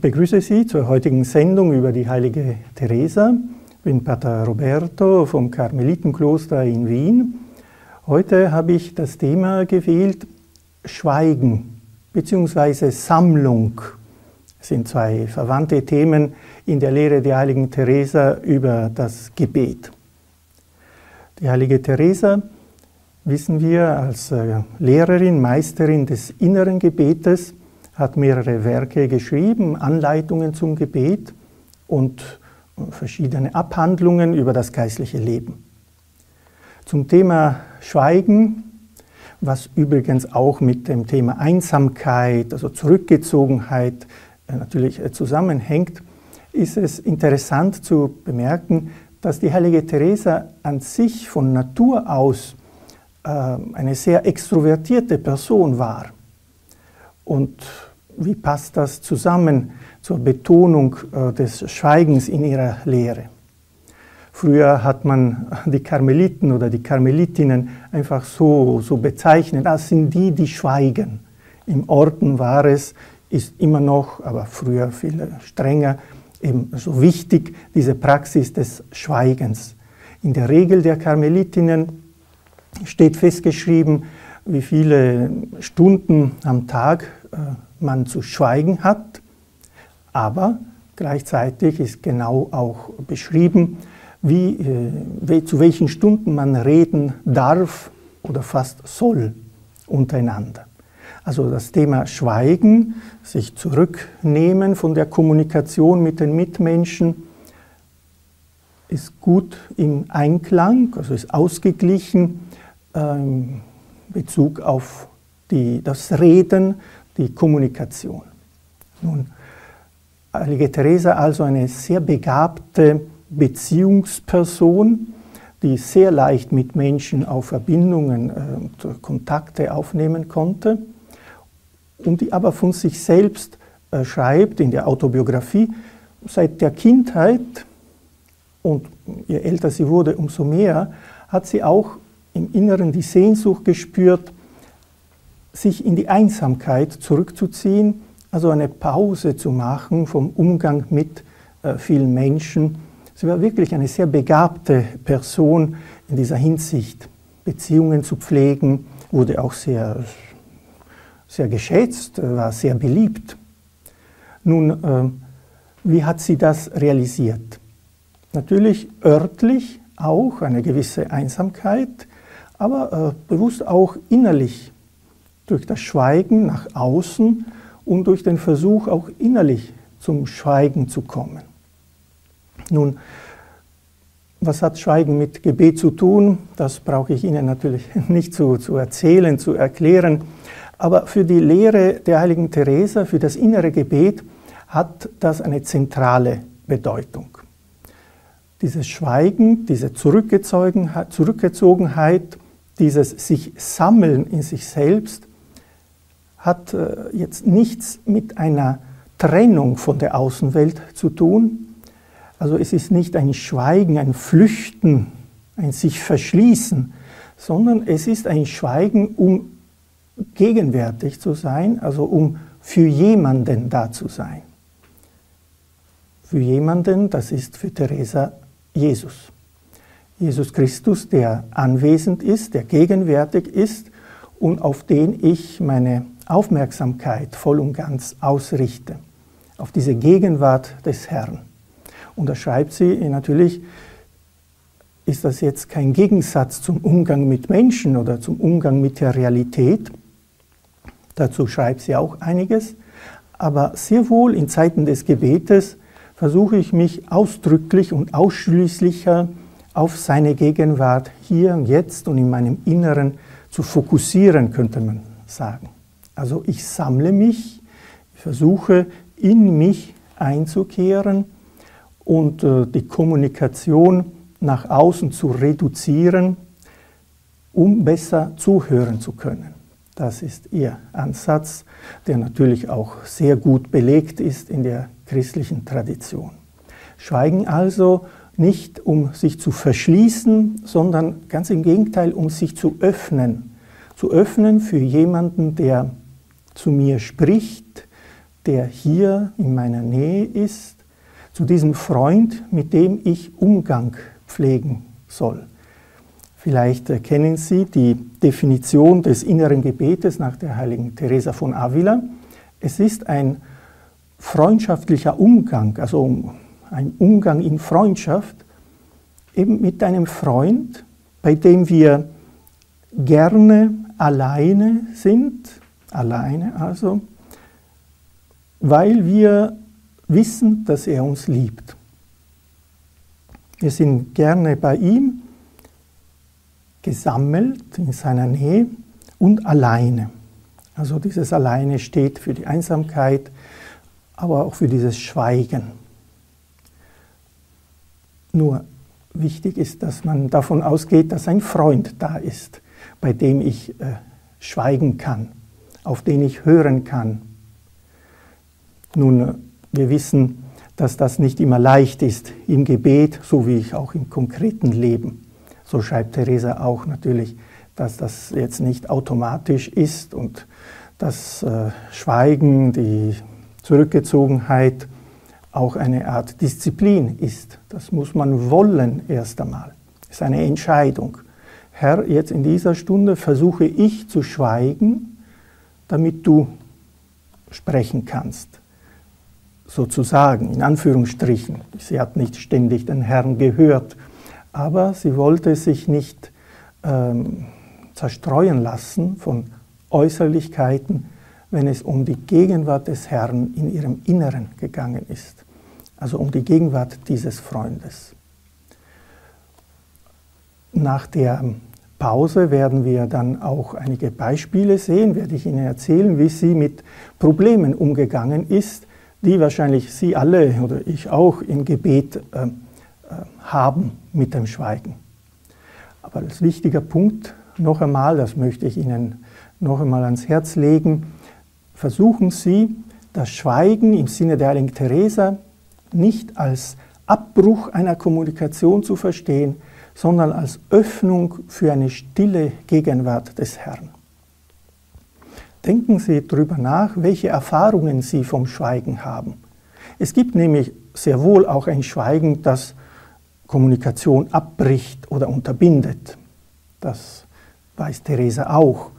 Ich begrüße Sie zur heutigen Sendung über die heilige Teresa. Ich bin Pater Roberto vom Karmelitenkloster in Wien. Heute habe ich das Thema gewählt Schweigen bzw. Sammlung. Das sind zwei verwandte Themen in der Lehre der heiligen Teresa über das Gebet. Die heilige Teresa, wissen wir, als äh, Lehrerin, Meisterin des inneren Gebetes, hat mehrere Werke geschrieben, Anleitungen zum Gebet und verschiedene Abhandlungen über das geistliche Leben. Zum Thema Schweigen, was übrigens auch mit dem Thema Einsamkeit, also Zurückgezogenheit äh, natürlich äh, zusammenhängt, ist es interessant zu bemerken, dass die heilige Teresa an sich von Natur aus äh, eine sehr extrovertierte Person war. Und wie passt das zusammen zur Betonung äh, des Schweigens in ihrer Lehre? Früher hat man die Karmeliten oder die Karmelitinnen einfach so, so bezeichnet, das sind die, die schweigen. Im Orden war es, ist immer noch, aber früher viel strenger, eben so wichtig, diese Praxis des Schweigens. In der Regel der Karmelitinnen steht festgeschrieben, wie viele Stunden am Tag äh, man zu schweigen hat, aber gleichzeitig ist genau auch beschrieben, wie, äh, zu welchen Stunden man reden darf oder fast soll untereinander. Also das Thema Schweigen, sich zurücknehmen von der Kommunikation mit den Mitmenschen, ist gut im Einklang, also ist ausgeglichen äh, in Bezug auf die, das Reden, die Kommunikation. Nun, Heilige Teresa also eine sehr begabte Beziehungsperson, die sehr leicht mit Menschen auf Verbindungen und äh, Kontakte aufnehmen konnte und die aber von sich selbst äh, schreibt in der Autobiografie, seit der Kindheit und je älter sie wurde, umso mehr, hat sie auch im Inneren die Sehnsucht gespürt, sich in die Einsamkeit zurückzuziehen, also eine Pause zu machen vom Umgang mit äh, vielen Menschen. Sie war wirklich eine sehr begabte Person in dieser Hinsicht. Beziehungen zu pflegen, wurde auch sehr, sehr geschätzt, äh, war sehr beliebt. Nun, äh, wie hat sie das realisiert? Natürlich örtlich auch eine gewisse Einsamkeit, aber äh, bewusst auch innerlich durch das Schweigen nach außen und durch den Versuch auch innerlich zum Schweigen zu kommen. Nun, was hat Schweigen mit Gebet zu tun? Das brauche ich Ihnen natürlich nicht zu, zu erzählen, zu erklären. Aber für die Lehre der heiligen Teresa, für das innere Gebet, hat das eine zentrale Bedeutung. Dieses Schweigen, diese Zurückgezogenheit, dieses sich sammeln in sich selbst, hat äh, jetzt nichts mit einer Trennung von der Außenwelt zu tun. Also es ist nicht ein Schweigen, ein Flüchten, ein sich verschließen, sondern es ist ein Schweigen, um gegenwärtig zu sein, also um für jemanden da zu sein. Für jemanden, das ist für Teresa Jesus. Jesus Christus, der anwesend ist, der gegenwärtig ist und auf den ich meine Aufmerksamkeit voll und ganz ausrichte, auf diese Gegenwart des Herrn. Und da schreibt sie natürlich, ist das jetzt kein Gegensatz zum Umgang mit Menschen oder zum Umgang mit der Realität. Dazu schreibt sie auch einiges. Aber sehr wohl in Zeiten des Gebetes versuche ich mich ausdrücklich und ausschließlicher auf seine Gegenwart hier und jetzt und in meinem Inneren zu fokussieren, könnte man sagen. Also ich sammle mich, ich versuche in mich einzukehren und äh, die Kommunikation nach außen zu reduzieren, um besser zuhören zu können. Das ist ihr Ansatz, der natürlich auch sehr gut belegt ist in der christlichen Tradition. Schweigen also nicht, um sich zu verschließen, sondern ganz im Gegenteil, um sich zu öffnen. Zu öffnen für jemanden, der zu mir spricht, der hier in meiner Nähe ist, zu diesem Freund, mit dem ich Umgang pflegen soll. Vielleicht kennen Sie die Definition des inneren Gebetes nach der heiligen Teresa von Avila. Es ist ein freundschaftlicher Umgang, also ein Umgang in Freundschaft, eben mit einem Freund, bei dem wir gerne alleine sind, alleine also, weil wir wissen, dass er uns liebt. Wir sind gerne bei ihm, gesammelt in seiner Nähe und alleine. Also dieses Alleine steht für die Einsamkeit, aber auch für dieses Schweigen. Nur wichtig ist, dass man davon ausgeht, dass ein Freund da ist, bei dem ich äh, schweigen kann, auf den ich hören kann. Nun, wir wissen, dass das nicht immer leicht ist im Gebet, so wie ich auch im konkreten Leben. So schreibt Theresa auch natürlich, dass das jetzt nicht automatisch ist und das äh, Schweigen, die Zurückgezogenheit auch eine Art Disziplin ist. Das muss man wollen erst einmal. Das ist eine Entscheidung. Herr, jetzt in dieser Stunde versuche ich zu schweigen, damit du sprechen kannst. Sozusagen, in Anführungsstrichen. Sie hat nicht ständig den Herrn gehört, aber sie wollte sich nicht ähm, zerstreuen lassen von Äußerlichkeiten, wenn es um die Gegenwart des Herrn in ihrem Inneren gegangen ist. Also um die Gegenwart dieses Freundes. Nach der Pause werden wir dann auch einige Beispiele sehen, werde ich Ihnen erzählen, wie sie mit Problemen umgegangen ist, die wahrscheinlich Sie alle oder ich auch im Gebet äh, äh haben mit dem Schweigen. Aber als wichtiger Punkt noch einmal, das möchte ich Ihnen noch einmal ans Herz legen, versuchen Sie, das Schweigen im Sinne der Heiligen Teresa nicht als Abbruch einer Kommunikation zu verstehen, sondern als Öffnung für eine stille Gegenwart des Herrn. Denken Sie darüber nach, welche Erfahrungen Sie vom Schweigen haben. Es gibt nämlich sehr wohl auch ein Schweigen, das Kommunikation abbricht oder unterbindet. Das weiß Theresa auch.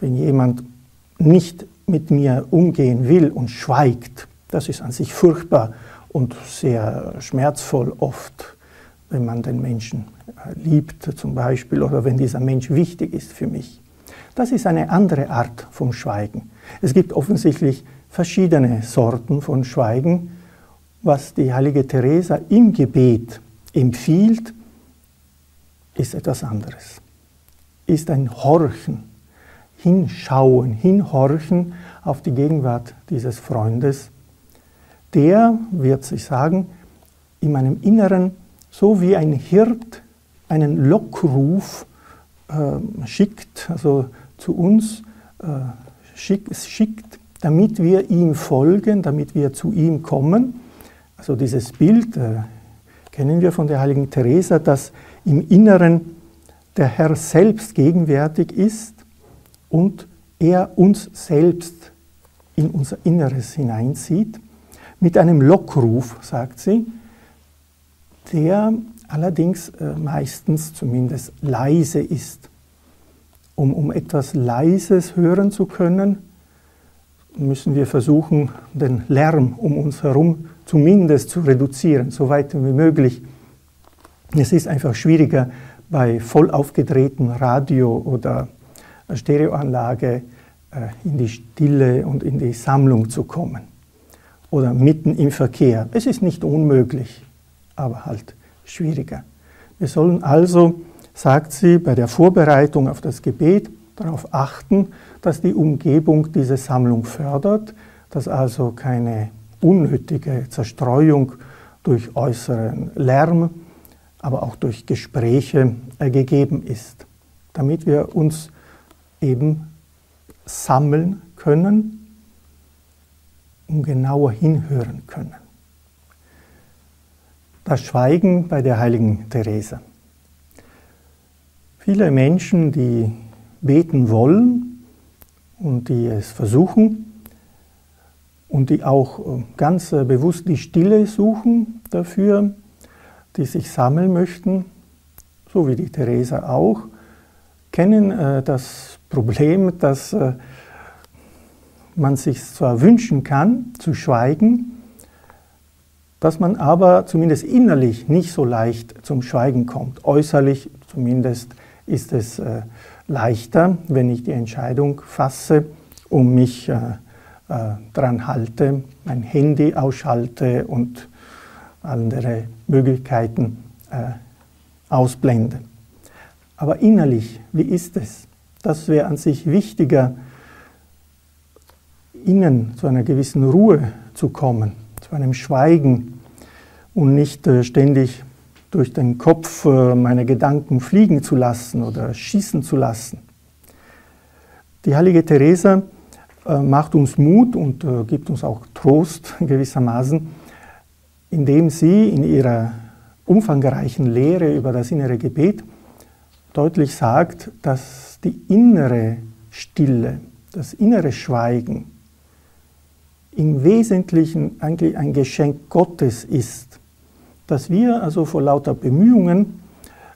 Wenn jemand nicht mit mir umgehen will und schweigt, das ist an sich furchtbar und sehr schmerzvoll oft, wenn man den Menschen liebt zum Beispiel oder wenn dieser Mensch wichtig ist für mich. Das ist eine andere Art vom Schweigen. Es gibt offensichtlich verschiedene Sorten von Schweigen. Was die heilige Teresa im Gebet empfiehlt, ist etwas anderes. Ist ein Horchen, hinschauen, hinhorchen auf die Gegenwart dieses Freundes, der, wird sich sagen, in meinem Inneren so wie ein Hirt einen Lockruf äh, schickt, also zu uns äh, schick, schickt, damit wir ihm folgen, damit wir zu ihm kommen. Also dieses Bild äh, kennen wir von der heiligen Teresa, dass im Inneren der Herr selbst gegenwärtig ist und er uns selbst in unser Inneres hineinzieht, mit einem Lockruf, sagt sie, der allerdings äh, meistens zumindest leise ist. Um, um etwas Leises hören zu können, müssen wir versuchen, den Lärm um uns herum zumindest zu reduzieren, so weit wie möglich. Es ist einfach schwieriger, bei voll aufgedrehtem Radio oder Stereoanlage äh, in die Stille und in die Sammlung zu kommen. Oder mitten im Verkehr. Es ist nicht unmöglich, aber halt schwieriger. Wir sollen also, sagt sie, bei der Vorbereitung auf das Gebet darauf achten, dass die Umgebung diese Sammlung fördert, dass also keine unnötige Zerstreuung durch äußeren Lärm, aber auch durch Gespräche gegeben ist, damit wir uns eben sammeln können und genauer hinhören können. Das Schweigen bei der heiligen Therese. Viele Menschen, die beten wollen und die es versuchen, und die auch äh, ganz äh, bewusst die Stille suchen dafür, die sich sammeln möchten, so wie die Theresa auch, kennen äh, das Problem, dass man sich zwar wünschen kann, zu schweigen, dass man aber zumindest innerlich nicht so leicht zum Schweigen kommt. Äußerlich zumindest ist es äh, leichter, wenn ich die Entscheidung fasse und mich äh, äh, dran halte, mein Handy ausschalte und andere Möglichkeiten äh, ausblende. Aber innerlich, wie ist es? Das wäre an sich wichtiger, innen zu einer gewissen Ruhe zu kommen, zu einem Schweigen und nicht äh, ständig durch den Kopf äh, meine Gedanken fliegen zu lassen oder schießen zu lassen. Die heilige Teresa äh, macht uns Mut und gibt uns auch Trost gewissermaßen, indem sie in ihrer umfangreichen Lehre über das innere Gebet deutlich sagt, dass die innere Stille, das innere Schweigen im Wesentlichen eigentlich ein Geschenk Gottes ist, dass wir also vor lauter Bemühungen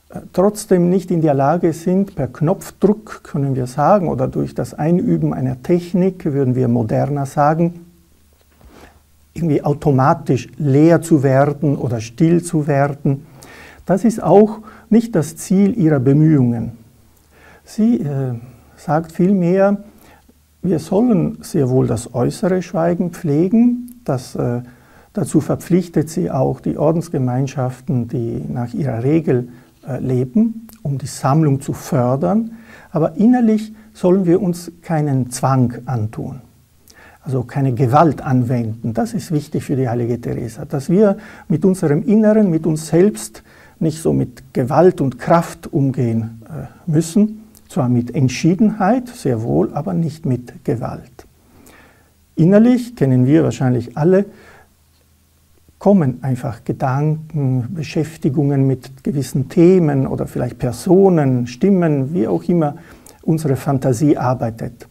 äh, trotzdem nicht in der Lage sind, per Knopfdruck können wir sagen, oder durch das Einüben einer Technik, würden wir moderner sagen, irgendwie automatisch leer zu werden oder still zu werden. Das ist auch nicht das Ziel ihrer Bemühungen. Sie äh, sagt vielmehr, wir sollen sehr wohl das äußere Schweigen pflegen. Das, äh, dazu verpflichtet sie auch die Ordensgemeinschaften, die nach ihrer Regel äh, leben, um die Sammlung zu fördern. Aber innerlich sollen wir uns keinen Zwang antun. Also keine Gewalt anwenden. Das ist wichtig für die heilige Teresa, dass wir mit unserem Inneren, mit uns selbst nicht so mit Gewalt und Kraft umgehen äh, müssen, zwar mit Entschiedenheit, sehr wohl, aber nicht mit Gewalt. Innerlich kennen wir wahrscheinlich alle, kommen einfach Gedanken, Beschäftigungen mit gewissen Themen oder vielleicht Personen, Stimmen, wie auch immer unsere Fantasie arbeitet.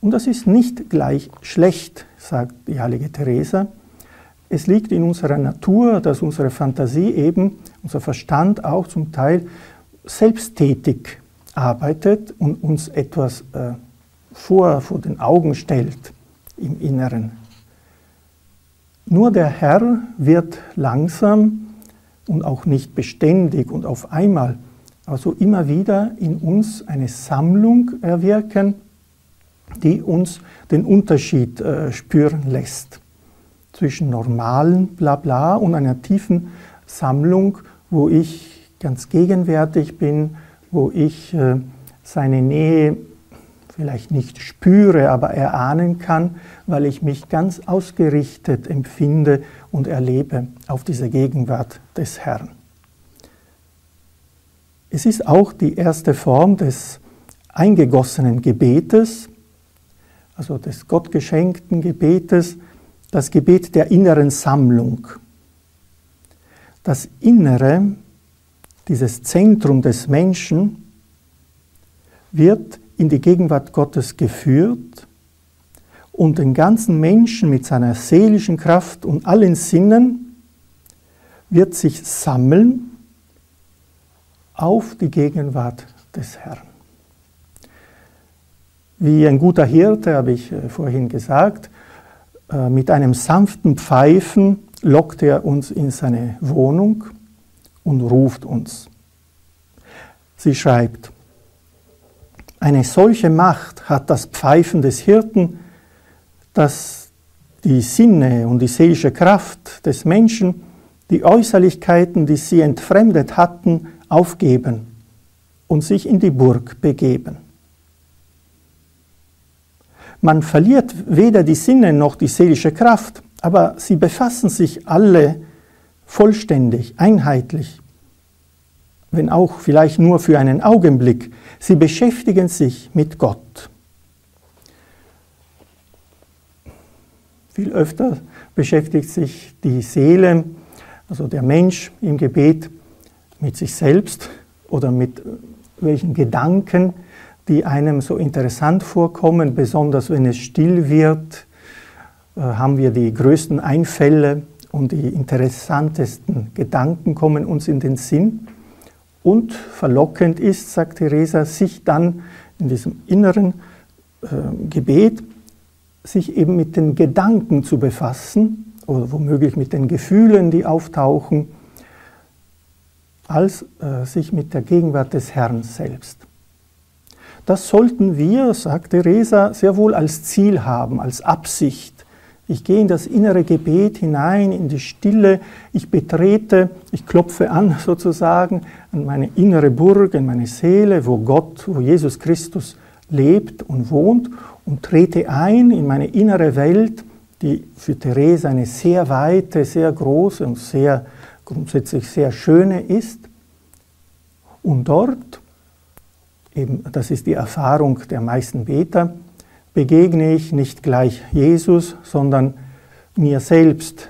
Und das ist nicht gleich schlecht, sagt die heilige Teresa. Es liegt in unserer Natur, dass unsere Fantasie eben, unser Verstand auch zum Teil selbsttätig arbeitet und uns etwas äh, vor, vor den Augen stellt im Inneren. Nur der Herr wird langsam und auch nicht beständig und auf einmal, also immer wieder in uns eine Sammlung erwirken, die uns den Unterschied äh, spüren lässt zwischen normalen Blabla und einer tiefen Sammlung, wo ich ganz gegenwärtig bin, wo ich äh, seine Nähe vielleicht nicht spüre, aber erahnen kann, weil ich mich ganz ausgerichtet empfinde und erlebe auf diese Gegenwart des Herrn. Es ist auch die erste Form des eingegossenen Gebetes, also des gottgeschenkten Gebetes, das Gebet der inneren Sammlung. Das Innere dieses Zentrum des Menschen wird in die Gegenwart Gottes geführt und den ganzen Menschen mit seiner seelischen Kraft und allen Sinnen wird sich sammeln auf die Gegenwart des Herrn. Wie ein guter Hirte, habe ich äh, vorhin gesagt, äh, mit einem sanften Pfeifen lockt er uns in seine Wohnung und ruft uns. Sie schreibt, eine solche Macht hat das Pfeifen des Hirten, dass die Sinne und die seelische Kraft des Menschen die Äußerlichkeiten, die sie entfremdet hatten, aufgeben und sich in die Burg begeben. Man verliert weder die Sinne noch die seelische Kraft, aber sie befassen sich alle vollständig, einheitlich, wenn auch vielleicht nur für einen Augenblick. Sie beschäftigen sich mit Gott. Viel öfter beschäftigt sich die Seele, also der Mensch im Gebet, mit sich selbst oder mit welchen Gedanken, die einem so interessant vorkommen, besonders wenn es still wird äh, haben wir die größten Einfälle und die interessantesten Gedanken kommen uns in den Sinn. Und verlockend ist, sagt Theresa, sich dann in diesem inneren äh, Gebet, sich eben mit den Gedanken zu befassen oder womöglich mit den Gefühlen, die auftauchen, als äh, sich mit der Gegenwart des Herrn selbst. Das sollten wir, sagt Theresa, sehr wohl als Ziel haben, als Absicht. Ich gehe in das innere Gebet hinein, in die Stille, ich betrete, ich klopfe an sozusagen an meine innere Burg, in meine Seele, wo Gott, wo Jesus Christus lebt und wohnt und trete ein in meine innere Welt, die für Theresa eine sehr weite, sehr große und sehr grundsätzlich sehr schöne ist. Und dort eben, das ist die Erfahrung der meisten Beter, begegne ich nicht gleich Jesus, sondern mir selbst,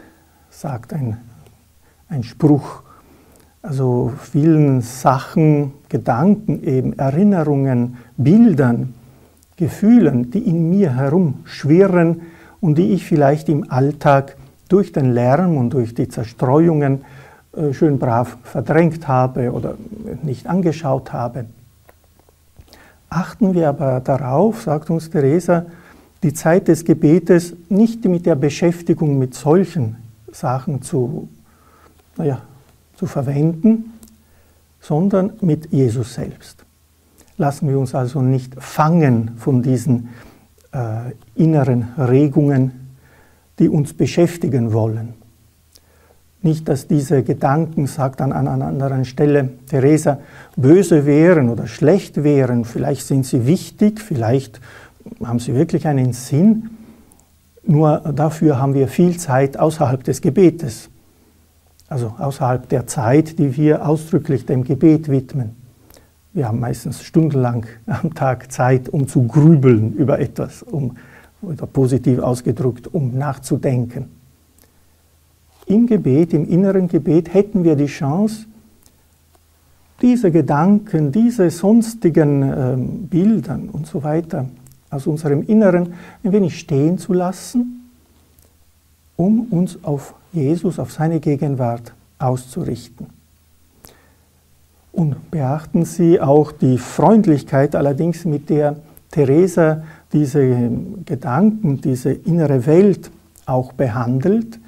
sagt ein, ein Spruch. Also vielen Sachen, Gedanken eben, Erinnerungen, Bildern, Gefühlen, die in mir herumschwirren und die ich vielleicht im Alltag durch den Lärm und durch die Zerstreuungen äh, schön brav verdrängt habe oder nicht angeschaut habe. Achten wir aber darauf, sagt uns Theresa, die Zeit des Gebetes nicht mit der Beschäftigung mit solchen Sachen zu, naja, zu verwenden, sondern mit Jesus selbst. Lassen wir uns also nicht fangen von diesen äh, inneren Regungen, die uns beschäftigen wollen. Nicht, dass diese Gedanken, sagt dann an einer anderen Stelle Theresa, böse wären oder schlecht wären. Vielleicht sind sie wichtig, vielleicht haben sie wirklich einen Sinn. Nur dafür haben wir viel Zeit außerhalb des Gebetes. Also außerhalb der Zeit, die wir ausdrücklich dem Gebet widmen. Wir haben meistens stundenlang am Tag Zeit, um zu grübeln über etwas, um, oder positiv ausgedrückt, um nachzudenken im Gebet, im inneren Gebet hätten wir die Chance, diese Gedanken, diese sonstigen äh, Bildern und so weiter aus unserem Inneren ein wenig stehen zu lassen, um uns auf Jesus, auf seine Gegenwart auszurichten. Und beachten Sie auch die Freundlichkeit allerdings, mit der Theresa diese Gedanken, diese innere Welt auch behandelt.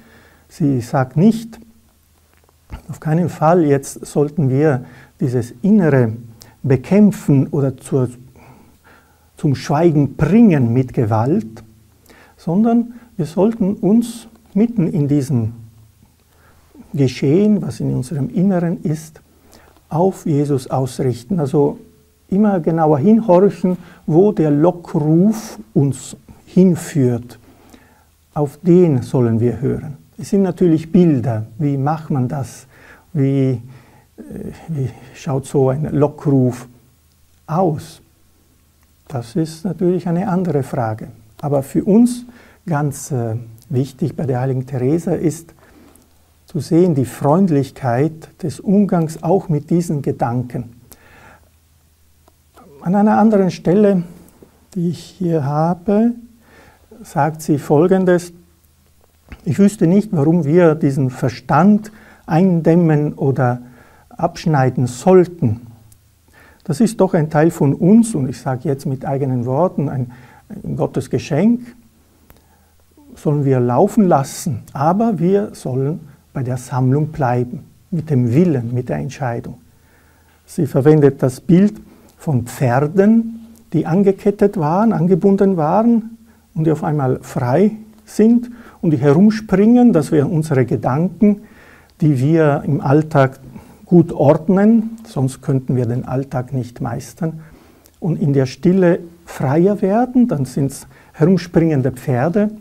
Sie sagt nicht, auf keinen Fall jetzt sollten wir dieses Innere bekämpfen oder zur, zum Schweigen bringen mit Gewalt, sondern wir sollten uns mitten in diesem Geschehen, was in unserem Inneren ist, auf Jesus ausrichten. Also immer genauer hinhorchen, wo der Lockruf uns hinführt. Auf den sollen wir hören. Es sind natürlich Bilder. Wie macht man das? Wie, äh, wie schaut so ein Lockruf aus? Das ist natürlich eine andere Frage. Aber für uns ganz äh, wichtig bei der heiligen Teresa ist zu sehen die Freundlichkeit des Umgangs auch mit diesen Gedanken. An einer anderen Stelle, die ich hier habe, sagt sie Folgendes, ich wüsste nicht, warum wir diesen Verstand eindämmen oder abschneiden sollten. Das ist doch ein Teil von uns und ich sage jetzt mit eigenen Worten, ein, ein Gottes Geschenk, sollen wir laufen lassen, aber wir sollen bei der Sammlung bleiben, mit dem Willen, mit der Entscheidung. Sie verwendet das Bild von Pferden, die angekettet waren, angebunden waren und die auf einmal frei sind und die herumspringen, das wären unsere Gedanken, die wir im Alltag gut ordnen, sonst könnten wir den Alltag nicht meistern. Und in der Stille freier werden, dann sind es herumspringende Pferde.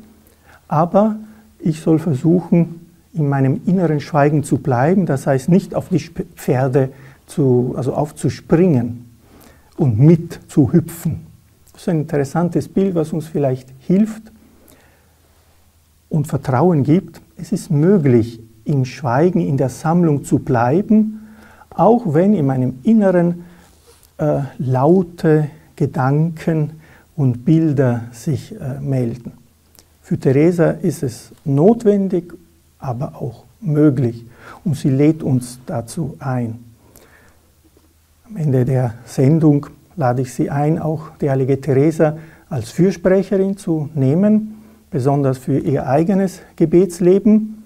Aber ich soll versuchen, in meinem inneren Schweigen zu bleiben, das heißt nicht auf die Pferde zu, also aufzuspringen und mit zu hüpfen. Das ist ein interessantes Bild, was uns vielleicht hilft, und Vertrauen gibt, es ist möglich, im Schweigen, in der Sammlung zu bleiben, auch wenn in meinem Inneren äh, laute Gedanken und Bilder sich äh, melden. Für Teresa ist es notwendig, aber auch möglich. Und sie lädt uns dazu ein. Am Ende der Sendung lade ich Sie ein, auch die heilige Teresa als Fürsprecherin zu nehmen, besonders für ihr eigenes Gebetsleben,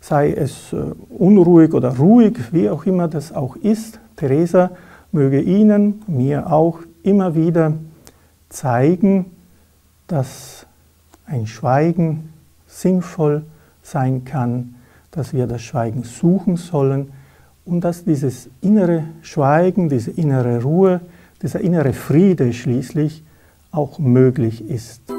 sei es äh, unruhig oder ruhig, wie auch immer das auch ist. Teresa möge Ihnen, mir auch immer wieder zeigen, dass ein Schweigen sinnvoll sein kann, dass wir das Schweigen suchen sollen und dass dieses innere Schweigen, diese innere Ruhe, dieser innere Friede schließlich auch möglich ist.